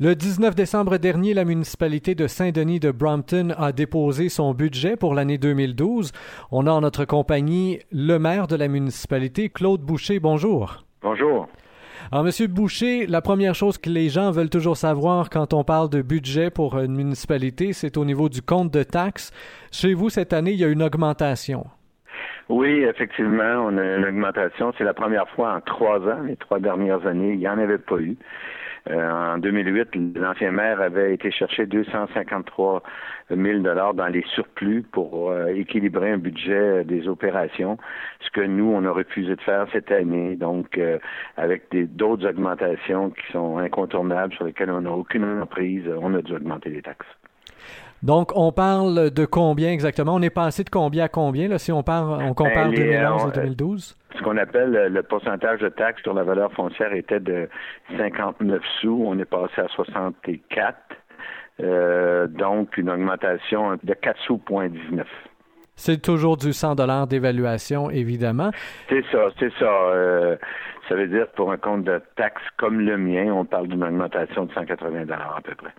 Le 19 décembre dernier, la municipalité de Saint-Denis de Brompton a déposé son budget pour l'année 2012. On a en notre compagnie le maire de la municipalité, Claude Boucher. Bonjour. Bonjour. Alors, Monsieur Boucher, la première chose que les gens veulent toujours savoir quand on parle de budget pour une municipalité, c'est au niveau du compte de taxes. Chez vous, cette année, il y a une augmentation. Oui, effectivement, on a une augmentation. C'est la première fois en trois ans, les trois dernières années, il n'y en avait pas eu. Euh, en 2008, l'ancien maire avait été chercher 253 000 dollars dans les surplus pour euh, équilibrer un budget des opérations, ce que nous, on a refusé de faire cette année. Donc, euh, avec d'autres augmentations qui sont incontournables, sur lesquelles on n'a aucune emprise, on a dû augmenter les taxes. Donc, on parle de combien exactement? On est passé de combien à combien, là, si on, parle, on compare 2011 et 2012? Ce qu'on appelle le pourcentage de taxe sur la valeur foncière était de 59 sous. On est passé à 64. Euh, donc, une augmentation de 4 sous, point 19. C'est toujours du 100 dollars d'évaluation, évidemment. C'est ça, c'est ça. Euh, ça veut dire pour un compte de taxe comme le mien, on parle d'une augmentation de 180 dollars à peu près.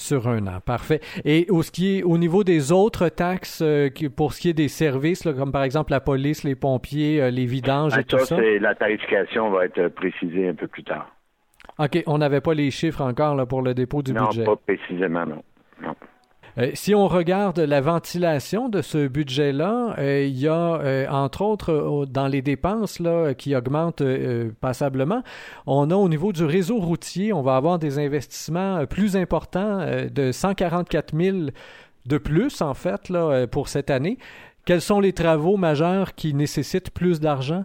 Sur un an, parfait. Et au, ce qui est, au niveau des autres taxes, euh, pour ce qui est des services, comme par exemple la police, les pompiers, euh, les vidanges et ah, tout ça? La tarification va être précisée un peu plus tard. OK, on n'avait pas les chiffres encore là, pour le dépôt du budget. Non, pas précisément, non. Euh, si on regarde la ventilation de ce budget-là, euh, il y a, euh, entre autres, dans les dépenses là, qui augmentent passablement, on a au niveau du réseau routier, on va avoir des investissements plus importants de 144 000 de plus, en fait, pour cette année. Quels sont les travaux majeurs qui nécessitent plus d'argent?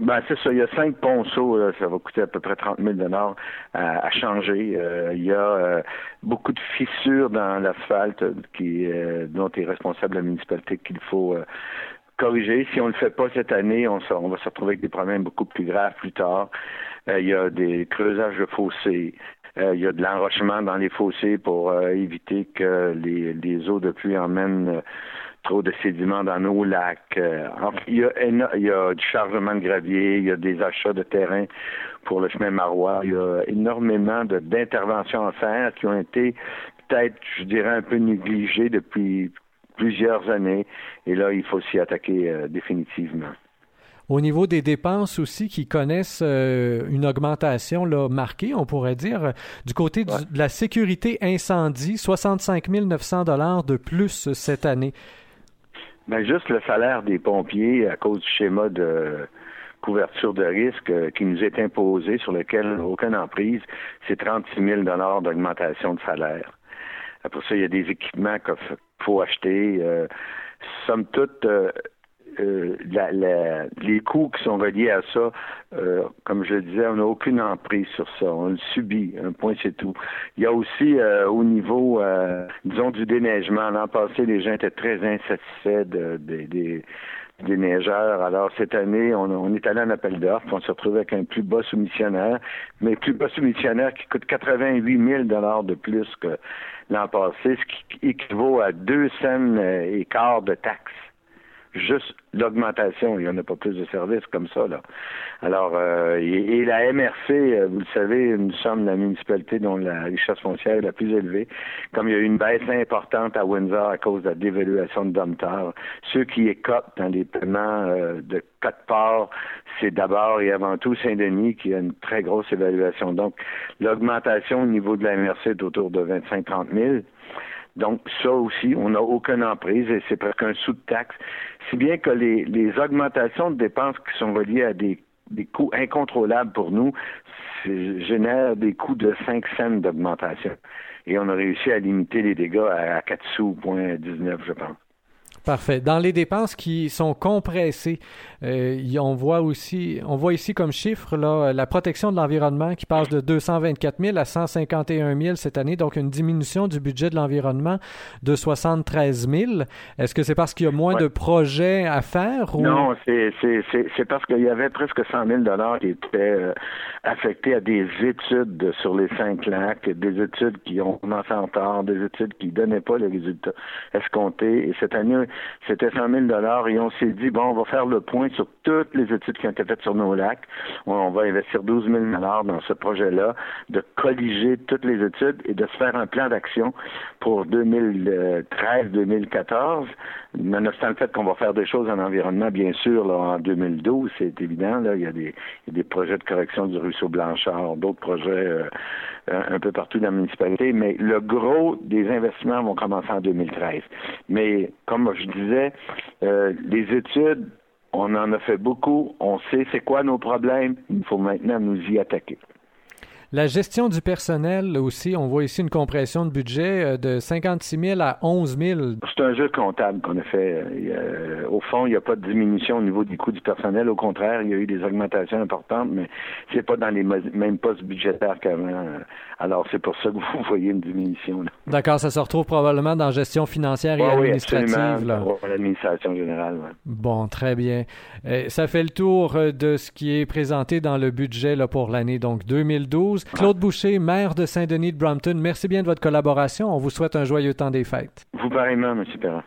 Ben, c'est ça. Il y a cinq ponceaux. ça va coûter à peu près 30 000 à, à changer. Euh, il y a euh, beaucoup de fissures dans l'asphalte qui euh, dont est responsable la municipalité qu'il faut corriger. Si on le fait pas cette année, on, on, va se retrouver avec des problèmes beaucoup plus graves plus tard. il y a des creusages de fossés. il y a de l'enrochement dans les fossés pour éviter que les, les eaux de pluie emmènent trop de sédiments dans nos lacs. Euh, il, y a, il y a du chargement de gravier, il y a des achats de terrain pour le chemin marois. Il y a énormément d'interventions à faire qui ont été peut-être, je dirais, un peu négligées depuis plusieurs années. Et là, il faut s'y attaquer euh, définitivement. Au niveau des dépenses aussi qui connaissent euh, une augmentation là, marquée, on pourrait dire, du côté de la sécurité incendie, 65 900 dollars de plus cette année. Ben juste le salaire des pompiers à cause du schéma de couverture de risque euh, qui nous est imposé, sur lequel aucune emprise, c'est 36 000 d'augmentation de salaire. Après ça, il y a des équipements qu'il faut acheter. Euh, somme toute, euh, euh, la, la, les coûts qui sont reliés à ça, euh, comme je le disais, on n'a aucune emprise sur ça. On le subit. Un point, c'est tout. Il y a aussi euh, au niveau, disons, du déneigement. L'an passé, les gens étaient très insatisfaits de, des neigeurs. Alors, cette année, on, est allé en appel d'offres. On s'est retrouvé avec un plus bas soumissionnaire, mais plus bas soumissionnaire qui coûte 88 000 de plus que l'an passé, ce qui équivaut à deux cents et quart de taxes juste l'augmentation. Il n'y en a pas plus de services comme ça. Là. Alors, euh, et, la MRC, euh, vous le savez, nous sommes la municipalité dont la richesse foncière est la plus élevée. Comme il y a eu une baisse importante à Windsor à cause de la dévaluation de Domtar, ceux qui écopent dans les paiements euh, de quatre part, c'est d'abord et avant tout Saint-Denis qui a une très grosse évaluation. Donc, l'augmentation au niveau de la MRC est autour de 25-30 000. Donc, ça aussi, on n'a aucune emprise et c'est presque un sous-taxe. Si bien que les, les augmentations de dépenses qui sont reliées à des, des coûts incontrôlables pour nous génèrent des coûts de 5 cents d'augmentation. Et on a réussi à limiter les dégâts à 4 sous, point 19, je pense. Parfait. Dans les dépenses qui sont compressées, euh, on voit aussi, on voit ici comme chiffre là, la protection de l'environnement qui passe de 224 000 à 151 000 cette année, donc une diminution du budget de l'environnement de 73 000. Est-ce que c'est parce qu'il y a moins de projets à faire ou... Non, c'est parce qu'il y avait presque 100 000 dollars qui étaient euh, affectés à des études sur les cinq lacs, des études qui ont commencé en retard, des études qui donnaient pas les résultats escomptés. Et cette année, c'était 100 000 et on s'est dit, bon, on va faire le point sur toutes les études qui ont été faites sur nos lacs. On va investir 12 000 dans ce projet-là, de colliger toutes les études et de se faire un plan d'action pour 2013-2014. Nonobstant le fait qu'on va faire des choses en environnement, bien sûr, en 2012, c'est évident, là, il y, a des, il y a des projets de correction du ruisseau Blanchard, d'autres projets euh, un peu partout dans la municipalité, mais le gros des investissements vont commencer en 2013. Mais comme je disais, euh, les études, on en a fait beaucoup, on sait c'est quoi nos problèmes, il faut maintenant nous y attaquer. La gestion du personnel aussi, on voit ici une compression de budget euh, de 56 000 à 11 000. C'est un jeu comptable qu'on a fait. Euh, au fond, il n'y a pas de diminution au niveau du coût du personnel. Au contraire, il y a eu des augmentations importantes, mais c'est pas dans les mêmes postes budgétaires qu'avant. Alors, c'est pour ça que vous voyez une diminution. D'accord, ça se retrouve probablement dans gestion financière et administrative. Oui, l'administration générale. Bon, très bien. Euh, ça fait le tour de ce qui est présenté dans le budget là, pour l'année donc 2012. Claude Boucher, maire de Saint-Denis de Brampton, merci bien de votre collaboration. On vous souhaite un joyeux temps des fêtes. Vous pareillement, M. Perrin.